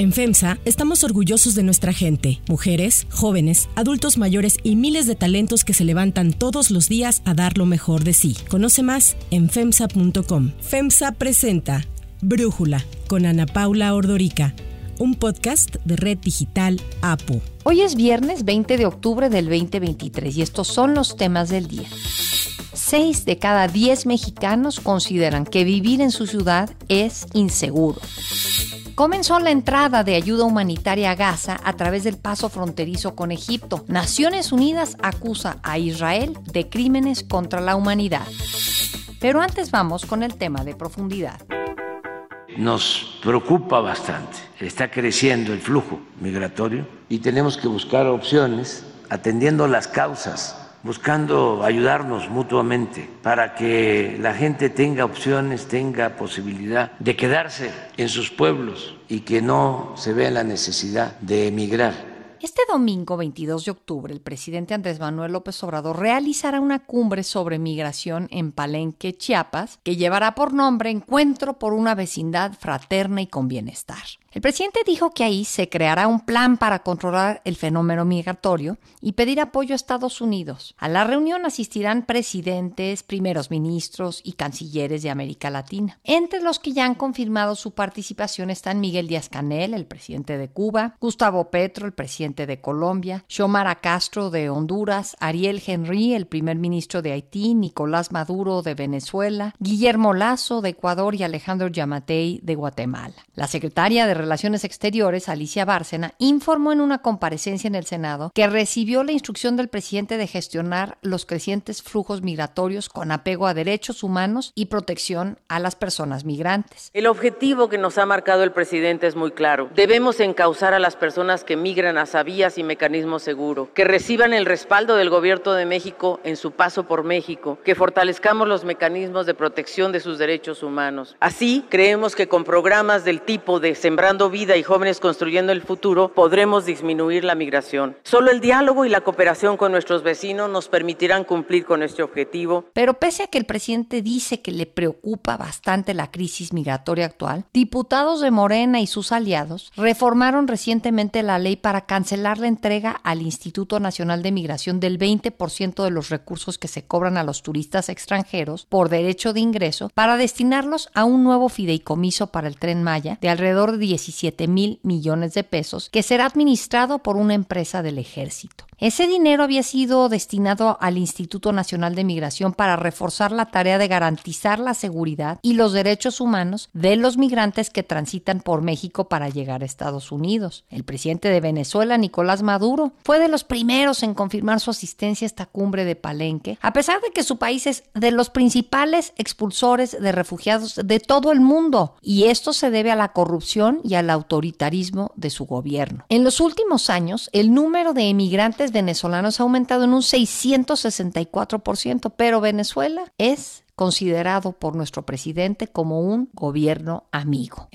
En FEMSA estamos orgullosos de nuestra gente, mujeres, jóvenes, adultos mayores y miles de talentos que se levantan todos los días a dar lo mejor de sí. Conoce más en FEMSA.com. FEMSA presenta Brújula con Ana Paula Ordorica, un podcast de Red Digital APO. Hoy es viernes 20 de octubre del 2023 y estos son los temas del día. Seis de cada diez mexicanos consideran que vivir en su ciudad es inseguro comenzó la entrada de ayuda humanitaria a Gaza a través del paso fronterizo con Egipto. Naciones Unidas acusa a Israel de crímenes contra la humanidad. Pero antes vamos con el tema de profundidad. Nos preocupa bastante. Está creciendo el flujo migratorio y tenemos que buscar opciones atendiendo las causas buscando ayudarnos mutuamente para que la gente tenga opciones, tenga posibilidad de quedarse en sus pueblos y que no se vea la necesidad de emigrar este domingo 22 de octubre, el presidente Andrés Manuel López Obrador realizará una cumbre sobre migración en Palenque, Chiapas, que llevará por nombre Encuentro por una vecindad fraterna y con bienestar. El presidente dijo que ahí se creará un plan para controlar el fenómeno migratorio y pedir apoyo a Estados Unidos. A la reunión asistirán presidentes, primeros ministros y cancilleres de América Latina. Entre los que ya han confirmado su participación están Miguel Díaz Canel, el presidente de Cuba, Gustavo Petro, el presidente de Colombia, Xiomara Castro de Honduras, Ariel Henry, el primer ministro de Haití, Nicolás Maduro de Venezuela, Guillermo Lazo de Ecuador y Alejandro Yamatei de Guatemala. La secretaria de Relaciones Exteriores, Alicia Bárcena, informó en una comparecencia en el Senado que recibió la instrucción del presidente de gestionar los crecientes flujos migratorios con apego a derechos humanos y protección a las personas migrantes. El objetivo que nos ha marcado el presidente es muy claro. Debemos encauzar a las personas que migran a vías y mecanismos seguros, que reciban el respaldo del Gobierno de México en su paso por México, que fortalezcamos los mecanismos de protección de sus derechos humanos. Así, creemos que con programas del tipo de Sembrar Vida y Jóvenes Construyendo el Futuro, podremos disminuir la migración. Solo el diálogo y la cooperación con nuestros vecinos nos permitirán cumplir con este objetivo. Pero pese a que el presidente dice que le preocupa bastante la crisis migratoria actual, diputados de Morena y sus aliados reformaron recientemente la ley para cancelar la entrega al Instituto Nacional de Migración del 20% de los recursos que se cobran a los turistas extranjeros por derecho de ingreso para destinarlos a un nuevo fideicomiso para el tren Maya de alrededor de 17 mil millones de pesos que será administrado por una empresa del ejército. Ese dinero había sido destinado al Instituto Nacional de Migración para reforzar la tarea de garantizar la seguridad y los derechos humanos de los migrantes que transitan por México para llegar a Estados Unidos. El presidente de Venezuela, Nicolás Maduro, fue de los primeros en confirmar su asistencia a esta cumbre de Palenque, a pesar de que su país es de los principales expulsores de refugiados de todo el mundo, y esto se debe a la corrupción y al autoritarismo de su gobierno. En los últimos años, el número de emigrantes venezolanos ha aumentado en un 664%, pero Venezuela es considerado por nuestro presidente como un gobierno amigo.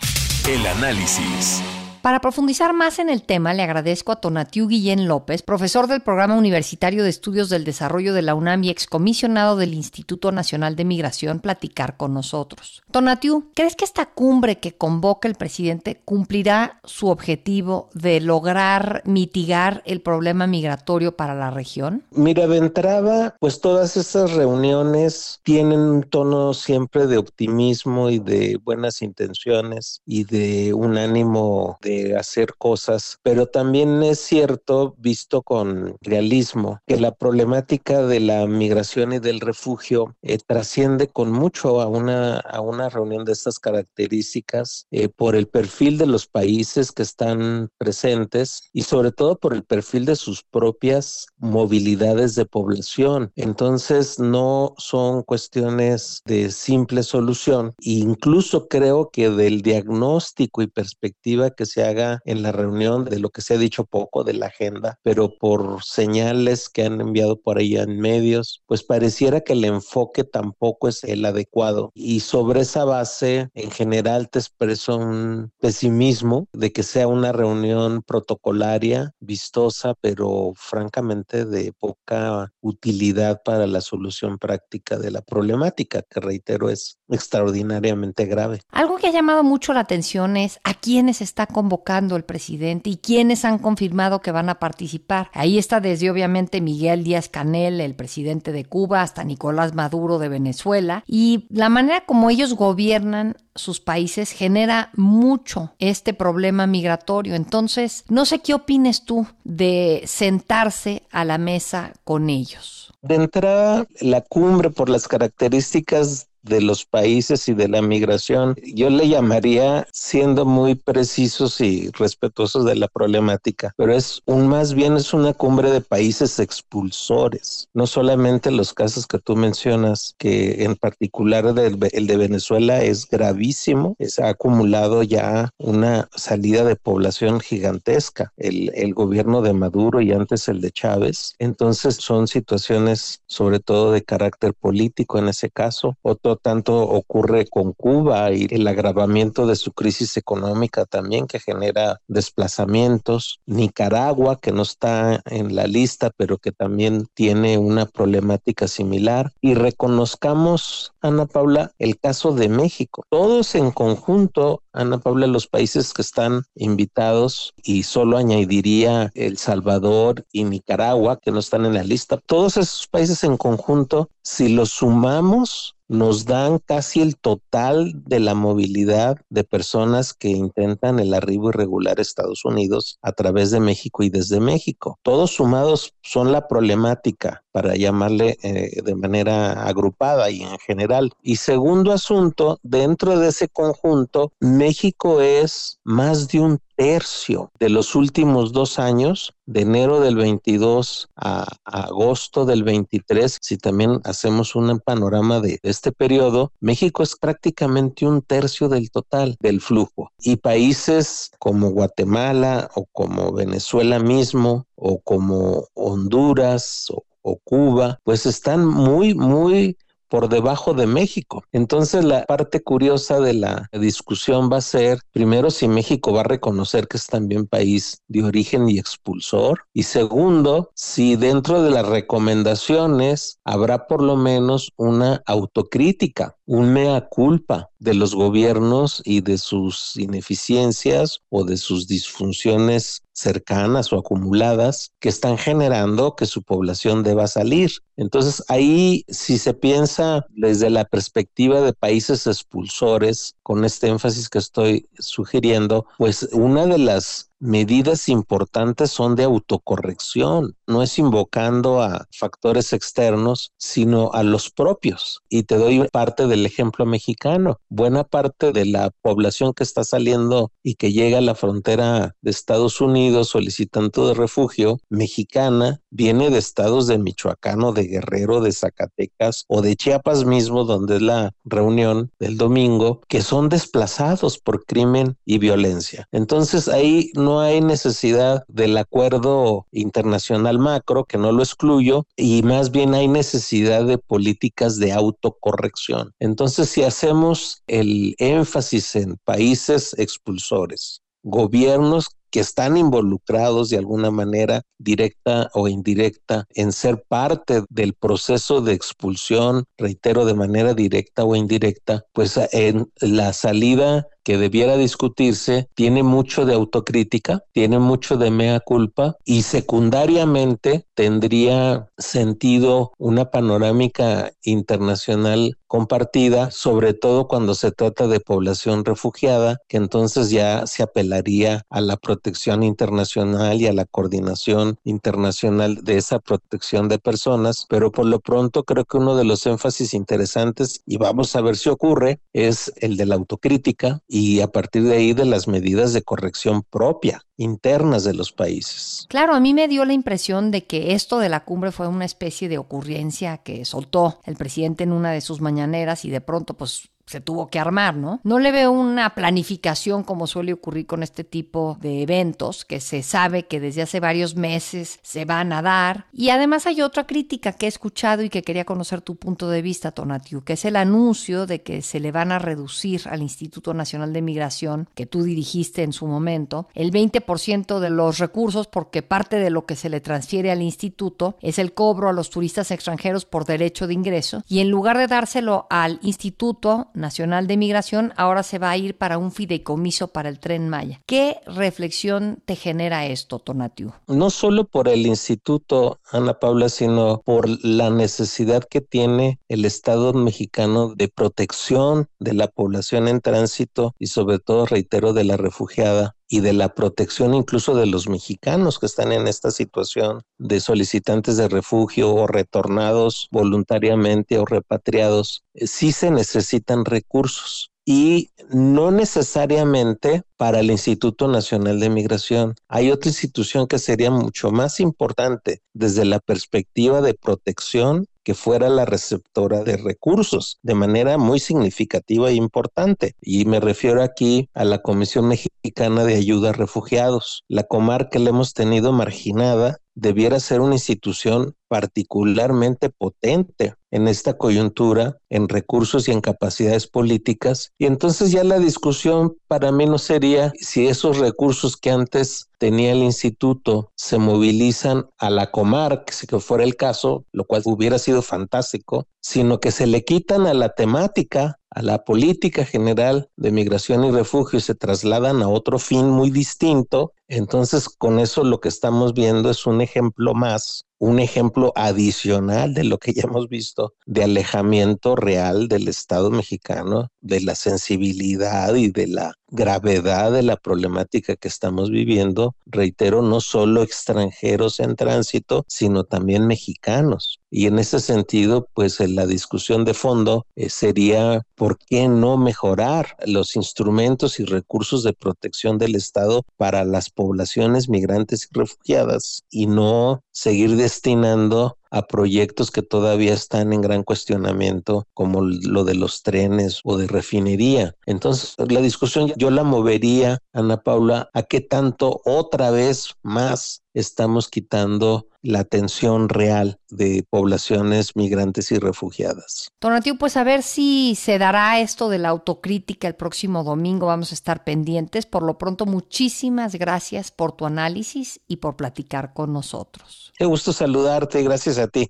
El análisis. Para profundizar más en el tema, le agradezco a Tonatiu Guillén López, profesor del Programa Universitario de Estudios del Desarrollo de la UNAM y excomisionado del Instituto Nacional de Migración, platicar con nosotros. Tonatiu, ¿crees que esta cumbre que convoca el presidente cumplirá su objetivo de lograr mitigar el problema migratorio para la región? Mira, de entrada, pues todas estas reuniones tienen un tono siempre de optimismo y de buenas intenciones y de un ánimo de hacer cosas, pero también es cierto, visto con realismo, que la problemática de la migración y del refugio eh, trasciende con mucho a una, a una reunión de estas características eh, por el perfil de los países que están presentes y sobre todo por el perfil de sus propias movilidades de población. Entonces no son cuestiones de simple solución. incluso creo que del diagnóstico y perspectiva que se haga en la reunión de lo que se ha dicho poco de la agenda, pero por señales que han enviado por ahí en medios, pues pareciera que el enfoque tampoco es el adecuado. Y sobre esa base, en general te expreso un pesimismo de que sea una reunión protocolaria, vistosa, pero francamente de poca utilidad para la solución práctica de la problemática, que reitero es extraordinariamente grave. Algo que ha llamado mucho la atención es a quiénes está convocando el presidente y quiénes han confirmado que van a participar. Ahí está desde obviamente Miguel Díaz Canel, el presidente de Cuba, hasta Nicolás Maduro de Venezuela. Y la manera como ellos gobiernan sus países genera mucho este problema migratorio. Entonces, no sé qué opines tú de sentarse a la mesa con ellos. De entrada, la cumbre por las características de los países y de la migración, yo le llamaría siendo muy precisos y respetuosos de la problemática, pero es un más bien es una cumbre de países expulsores, no solamente los casos que tú mencionas, que en particular el de Venezuela es gravísimo, se ha acumulado ya una salida de población gigantesca, el, el gobierno de Maduro y antes el de Chávez, entonces son situaciones sobre todo de carácter político en ese caso, tanto ocurre con Cuba y el agravamiento de su crisis económica también que genera desplazamientos. Nicaragua, que no está en la lista, pero que también tiene una problemática similar. Y reconozcamos, Ana Paula, el caso de México. Todos en conjunto, Ana Paula, los países que están invitados, y solo añadiría El Salvador y Nicaragua, que no están en la lista, todos esos países en conjunto, si los sumamos, nos dan casi el total de la movilidad de personas que intentan el arribo irregular a Estados Unidos a través de México y desde México. Todos sumados son la problemática, para llamarle eh, de manera agrupada y en general. Y segundo asunto, dentro de ese conjunto, México es más de un tercio de los últimos dos años, de enero del 22 a, agosto del 23, si también hacemos un panorama de este periodo, México es prácticamente un tercio del total del flujo. Y países como Guatemala o como Venezuela mismo o como Honduras o, o Cuba, pues están muy, muy por debajo de México. Entonces la parte curiosa de la discusión va a ser, primero, si México va a reconocer que es también país de origen y expulsor, y segundo, si dentro de las recomendaciones habrá por lo menos una autocrítica, un mea culpa de los gobiernos y de sus ineficiencias o de sus disfunciones cercanas o acumuladas que están generando que su población deba salir. Entonces ahí si se piensa desde la perspectiva de países expulsores, con este énfasis que estoy sugiriendo, pues una de las medidas importantes son de autocorrección, no es invocando a factores externos, sino a los propios. Y te doy parte del ejemplo mexicano. Buena parte de la población que está saliendo y que llega a la frontera de Estados Unidos solicitando de refugio mexicana viene de estados de Michoacán o de Guerrero, de Zacatecas o de Chiapas mismo, donde es la reunión del domingo, que son desplazados por crimen y violencia. Entonces ahí no hay necesidad del acuerdo internacional macro, que no lo excluyo, y más bien hay necesidad de políticas de autocorrección. Entonces, si hacemos el énfasis en países expulsores, gobiernos que están involucrados de alguna manera directa o indirecta en ser parte del proceso de expulsión, reitero, de manera directa o indirecta, pues en la salida que debiera discutirse tiene mucho de autocrítica, tiene mucho de mea culpa y secundariamente tendría sentido una panorámica internacional compartida, sobre todo cuando se trata de población refugiada, que entonces ya se apelaría a la protección internacional y a la coordinación internacional de esa protección de personas, pero por lo pronto creo que uno de los énfasis interesantes, y vamos a ver si ocurre, es el de la autocrítica y a partir de ahí de las medidas de corrección propia internas de los países. Claro, a mí me dio la impresión de que esto de la cumbre fue una especie de ocurrencia que soltó el presidente en una de sus mañaneras y de pronto pues se tuvo que armar, ¿no? No le veo una planificación como suele ocurrir con este tipo de eventos, que se sabe que desde hace varios meses se van a dar. Y además hay otra crítica que he escuchado y que quería conocer tu punto de vista, Tonatiu, que es el anuncio de que se le van a reducir al Instituto Nacional de Migración, que tú dirigiste en su momento, el 20% de los recursos, porque parte de lo que se le transfiere al instituto es el cobro a los turistas extranjeros por derecho de ingreso, y en lugar de dárselo al instituto, Nacional de Migración ahora se va a ir para un fideicomiso para el tren Maya. ¿Qué reflexión te genera esto, Tonatiu? No solo por el instituto, Ana Paula, sino por la necesidad que tiene el Estado mexicano de protección de la población en tránsito y sobre todo, reitero, de la refugiada y de la protección incluso de los mexicanos que están en esta situación de solicitantes de refugio o retornados voluntariamente o repatriados, eh, sí se necesitan recursos. Y no necesariamente para el Instituto Nacional de Migración. Hay otra institución que sería mucho más importante desde la perspectiva de protección que fuera la receptora de recursos de manera muy significativa e importante. Y me refiero aquí a la Comisión Mexicana de Ayuda a Refugiados. La comarca la hemos tenido marginada debiera ser una institución particularmente potente en esta coyuntura, en recursos y en capacidades políticas. Y entonces ya la discusión para mí no sería si esos recursos que antes tenía el instituto se movilizan a la comarca, si que fuera el caso, lo cual hubiera sido fantástico, sino que se le quitan a la temática a la política general de migración y refugio y se trasladan a otro fin muy distinto, entonces con eso lo que estamos viendo es un ejemplo más un ejemplo adicional de lo que ya hemos visto de alejamiento real del Estado mexicano, de la sensibilidad y de la gravedad de la problemática que estamos viviendo, reitero, no solo extranjeros en tránsito, sino también mexicanos. Y en ese sentido, pues la discusión de fondo eh, sería por qué no mejorar los instrumentos y recursos de protección del Estado para las poblaciones migrantes y refugiadas y no seguir destinando a proyectos que todavía están en gran cuestionamiento, como lo de los trenes o de refinería. Entonces, la discusión yo la movería, Ana Paula, a qué tanto otra vez más estamos quitando la atención real de poblaciones migrantes y refugiadas. Donativo, pues a ver si se dará esto de la autocrítica el próximo domingo. Vamos a estar pendientes. Por lo pronto, muchísimas gracias por tu análisis y por platicar con nosotros. Qué gusto saludarte. Gracias a ti.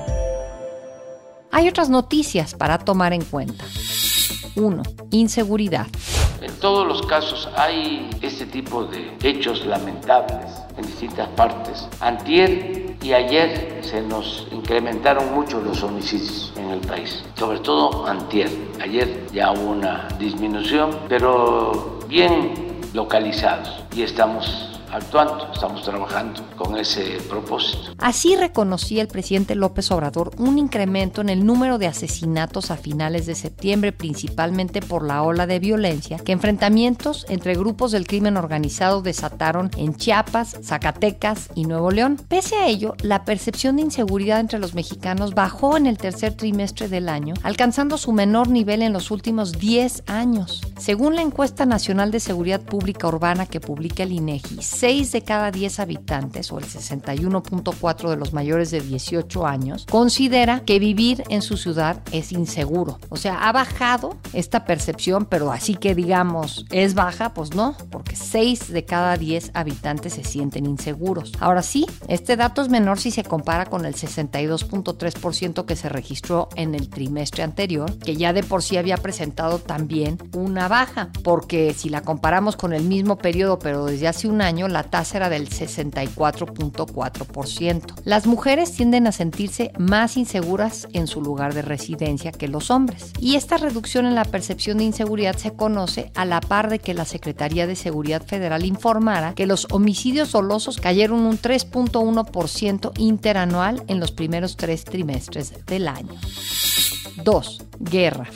Hay otras noticias para tomar en cuenta. 1. Inseguridad. En todos los casos hay este tipo de hechos lamentables en distintas partes. Antier y ayer se nos incrementaron mucho los homicidios en el país, sobre todo antier. Ayer ya hubo una disminución, pero bien localizados y estamos actuando, estamos trabajando con ese propósito. Así reconocía el presidente López Obrador un incremento en el número de asesinatos a finales de septiembre, principalmente por la ola de violencia que enfrentamientos entre grupos del crimen organizado desataron en Chiapas, Zacatecas y Nuevo León. Pese a ello, la percepción de inseguridad entre los mexicanos bajó en el tercer trimestre del año, alcanzando su menor nivel en los últimos 10 años. Según la encuesta nacional de seguridad pública urbana que publica el INEGI, 6 de cada 10 habitantes, o el 61.4 de los mayores de 18 años, considera que vivir en su ciudad es inseguro. O sea, ha bajado esta percepción, pero así que digamos, ¿es baja? Pues no, porque 6 de cada 10 habitantes se sienten inseguros. Ahora sí, este dato es menor si se compara con el 62.3% que se registró en el trimestre anterior, que ya de por sí había presentado también una baja, porque si la comparamos con el mismo periodo, pero desde hace un año, la tasa era del 64.4%. Las mujeres tienden a sentirse más inseguras en su lugar de residencia que los hombres. Y esta reducción en la percepción de inseguridad se conoce a la par de que la Secretaría de Seguridad Federal informara que los homicidios dolosos cayeron un 3.1% interanual en los primeros tres trimestres del año. 2. Guerra.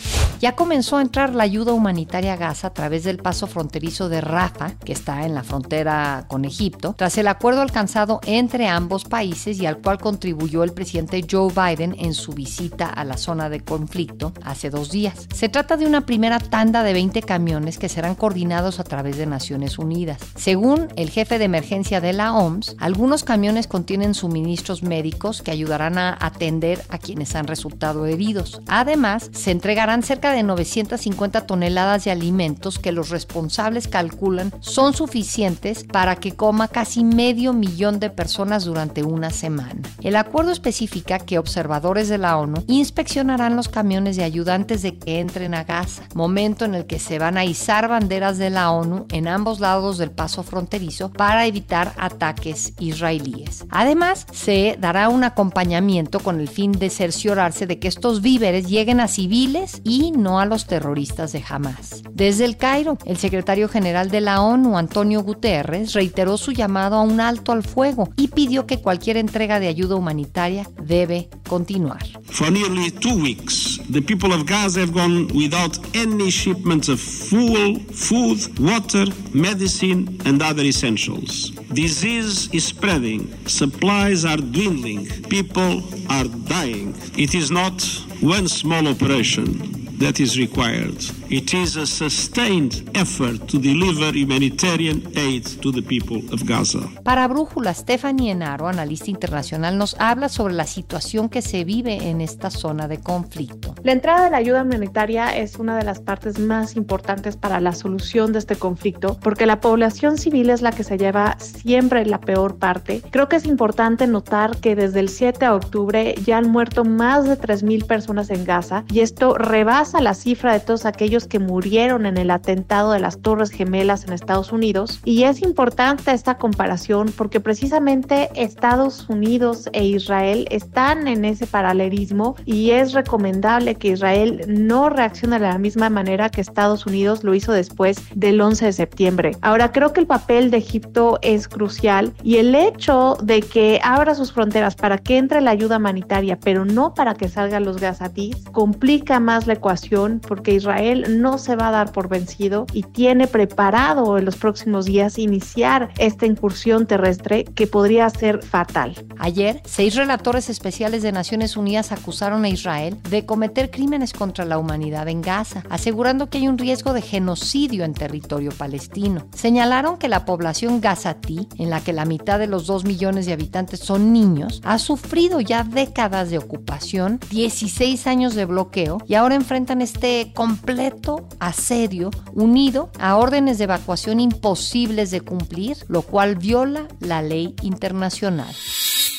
Ya comenzó a entrar la ayuda humanitaria a Gaza a través del paso fronterizo de Rafah, que está en la frontera con Egipto, tras el acuerdo alcanzado entre ambos países y al cual contribuyó el presidente Joe Biden en su visita a la zona de conflicto hace dos días. Se trata de una primera tanda de 20 camiones que serán coordinados a través de Naciones Unidas. Según el jefe de emergencia de la OMS, algunos camiones contienen suministros médicos que ayudarán a atender a quienes han resultado heridos. Además, se entregarán cerca de 950 toneladas de alimentos que los responsables calculan son suficientes para que coma casi medio millón de personas durante una semana. El acuerdo especifica que observadores de la ONU inspeccionarán los camiones de ayuda antes de que entren a Gaza, momento en el que se van a izar banderas de la ONU en ambos lados del paso fronterizo para evitar ataques israelíes. Además, se dará un acompañamiento con el fin de cerciorarse de que estos víveres lleguen a civiles y no a los terroristas de Hamas. Desde el Cairo, el secretario general de la ONU, Antonio Guterres, reiteró su llamado a un alto al fuego y pidió que cualquier entrega de ayuda humanitaria debe continuar. For nearly two weeks, the people of Gaza have gone without any shipments of fuel, food, water, medicine, and other essentials. Disease is spreading, supplies are dwindling, people are dying. It is not one small operation that is required. It is a sustained effort to deliver humanitarian aid to the people of Gaza. Para Brújula, Stephanie Enaro, analista internacional, nos habla sobre la situación que se vive en esta zona de conflicto. La entrada de la ayuda humanitaria es una de las partes más importantes para la solución de este conflicto, porque la población civil es la que se lleva siempre la peor parte. Creo que es importante notar que desde el 7 de octubre ya han muerto más de 3.000 personas en Gaza y esto rebasa la cifra de todos aquellos que murieron en el atentado de las Torres Gemelas en Estados Unidos. Y es importante esta comparación porque precisamente Estados Unidos e Israel están en ese paralelismo y es recomendable que Israel no reaccione de la misma manera que Estados Unidos lo hizo después del 11 de septiembre. Ahora, creo que el papel de Egipto es crucial y el hecho de que abra sus fronteras para que entre la ayuda humanitaria, pero no para que salgan los gazatíes, complica más la ecuación porque Israel no se va a dar por vencido y tiene preparado en los próximos días iniciar esta incursión terrestre que podría ser fatal. Ayer, seis relatores especiales de Naciones Unidas acusaron a Israel de cometer crímenes contra la humanidad en Gaza, asegurando que hay un riesgo de genocidio en territorio palestino. Señalaron que la población gazatí, en la que la mitad de los dos millones de habitantes son niños, ha sufrido ya décadas de ocupación, 16 años de bloqueo y ahora enfrentan este completo asedio unido a órdenes de evacuación imposibles de cumplir, lo cual viola la ley internacional.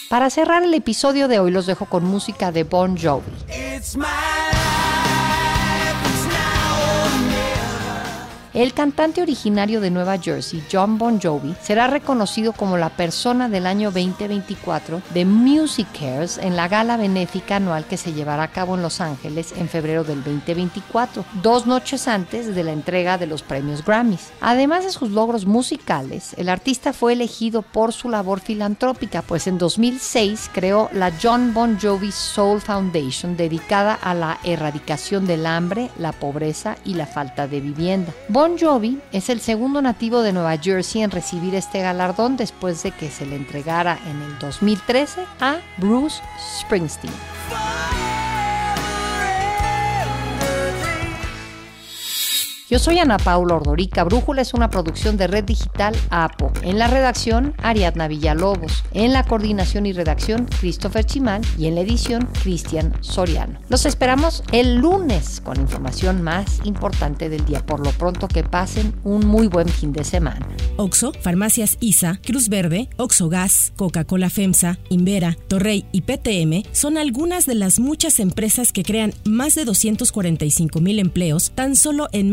Para cerrar el episodio de hoy los dejo con música de Bon Jovi. El cantante originario de Nueva Jersey, John Bon Jovi, será reconocido como la persona del año 2024 de Music Cares en la gala benéfica anual que se llevará a cabo en Los Ángeles en febrero del 2024, dos noches antes de la entrega de los premios Grammys. Además de sus logros musicales, el artista fue elegido por su labor filantrópica, pues en 2006 creó la John Bon Jovi Soul Foundation dedicada a la erradicación del hambre, la pobreza y la falta de vivienda. Jovi es el segundo nativo de Nueva Jersey en recibir este galardón después de que se le entregara en el 2013 a Bruce Springsteen. Yo soy Ana Paula Ordorica. Brújula es una producción de Red Digital APO. En la redacción, Ariadna Villalobos. En la coordinación y redacción, Christopher Chimal. Y en la edición, Cristian Soriano. Los esperamos el lunes con información más importante del día. Por lo pronto, que pasen un muy buen fin de semana. Oxo, Farmacias ISA, Cruz Verde, Oxo Gas, Coca-Cola FEMSA, Invera, Torrey y PTM son algunas de las muchas empresas que crean más de 245 mil empleos tan solo en